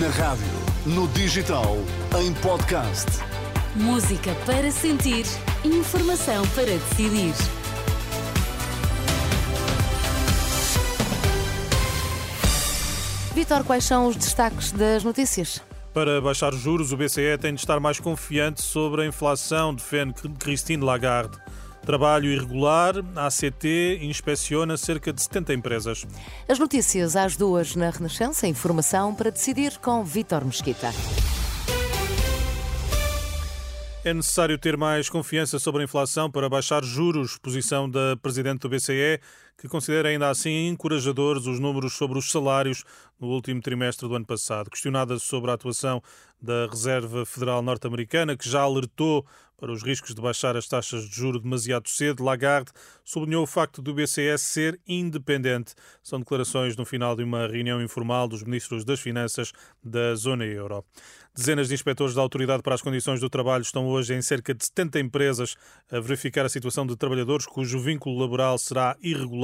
Na rádio, no digital, em podcast. Música para sentir, informação para decidir. Vitor, quais são os destaques das notícias? Para baixar juros, o BCE tem de estar mais confiante sobre a inflação, defende Christine Lagarde. Trabalho irregular, a ACT inspeciona cerca de 70 empresas. As notícias às duas na Renascença, informação para decidir com Vitor Mesquita. É necessário ter mais confiança sobre a inflação para baixar juros, posição da Presidente do BCE, que considera ainda assim encorajadores os números sobre os salários no último trimestre do ano passado. Questionada sobre a atuação da Reserva Federal Norte-Americana, que já alertou para os riscos de baixar as taxas de juro demasiado cedo, Lagarde sublinhou o facto do BCE ser independente. São declarações no final de uma reunião informal dos ministros das Finanças da zona euro. Dezenas de inspectores da Autoridade para as Condições do Trabalho estão hoje em cerca de 70 empresas a verificar a situação de trabalhadores cujo vínculo laboral será irregular.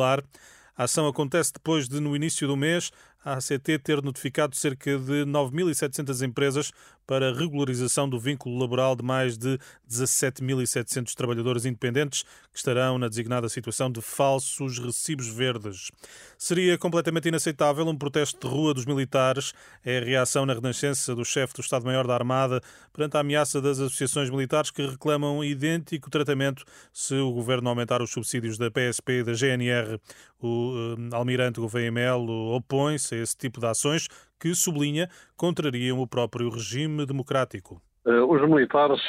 A ação acontece depois de, no início do mês, a ACT ter notificado cerca de 9.700 empresas para regularização do vínculo laboral de mais de 17.700 trabalhadores independentes que estarão na designada situação de falsos recibos verdes. Seria completamente inaceitável um protesto de rua dos militares. É a reação na Renascença do chefe do Estado-Maior da Armada perante a ameaça das associações militares que reclamam idêntico tratamento se o governo aumentar os subsídios da PSP e da GNR. O uh, almirante Gouveia Melo opõe-se a esse tipo de ações que, sublinha, contrariam o próprio regime democrático. Eh, os militares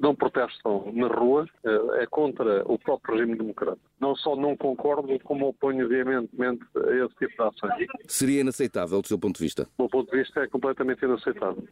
não protestam na rua, eh, é contra o próprio regime democrático. Não só não concordo, como oponho veementemente a esse tipo de ações. Seria inaceitável, do seu ponto de vista? Do meu ponto de vista, é completamente inaceitável.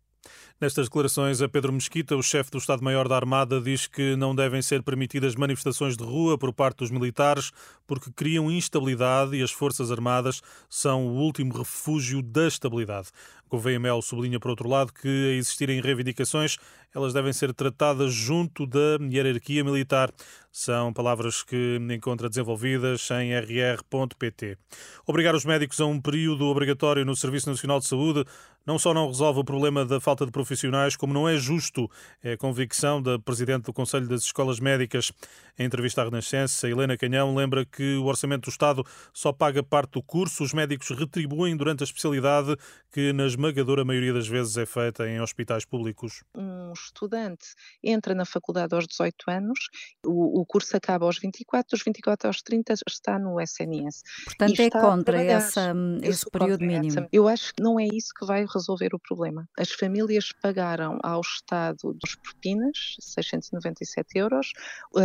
Nestas declarações, a Pedro Mesquita, o chefe do Estado-Maior da Armada, diz que não devem ser permitidas manifestações de rua por parte dos militares porque criam instabilidade e as Forças Armadas são o último refúgio da estabilidade. Gouveia Mel sublinha, por outro lado, que a existirem reivindicações, elas devem ser tratadas junto da hierarquia militar. São palavras que encontra desenvolvidas em rr.pt. Obrigar os médicos a um período obrigatório no Serviço Nacional de Saúde não só não resolve o problema da falta de profissionais, como não é justo. É a convicção da Presidente do Conselho das Escolas Médicas. Em entrevista à Renascença, Helena Canhão lembra que o Orçamento do Estado só paga parte do curso, os médicos retribuem durante a especialidade, que na esmagadora maioria das vezes é feita em hospitais públicos. Um estudante entra na faculdade aos 18 anos, o, o curso acaba aos 24, dos 24 aos 30 está no SNS. Portanto, é contra essa, esse período mínimo. Eu acho que não é isso que vai resolver o problema. As famílias pagaram ao Estado dos propinas, 697 euros,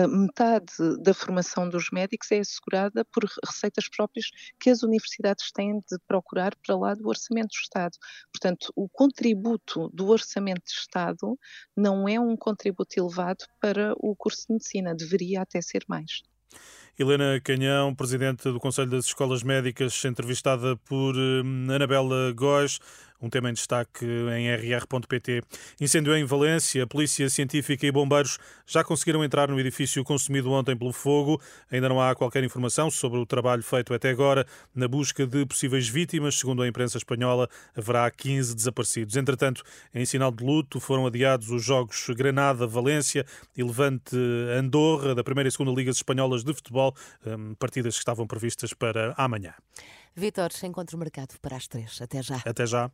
metade da formação dos médicos é assegurada por receitas próprias que as universidades têm de procurar para lá do Orçamento do Estado. Portanto, o contributo do Orçamento de Estado não é um contributo elevado para o curso de medicina, deveria até ser mais. Helena Canhão, presidente do Conselho das Escolas Médicas, entrevistada por hum, Anabela Góes. Um tema em destaque em rr.pt. Incêndio em Valência. Polícia Científica e Bombeiros já conseguiram entrar no edifício consumido ontem pelo fogo. Ainda não há qualquer informação sobre o trabalho feito até agora na busca de possíveis vítimas. Segundo a imprensa espanhola, haverá 15 desaparecidos. Entretanto, em sinal de luto, foram adiados os jogos Granada-Valência e Levante-Andorra da primeira e segunda Ligas Espanholas de Futebol, hum, partidas que estavam previstas para amanhã. Vitor, encontro marcado para as três. Até já. Até já.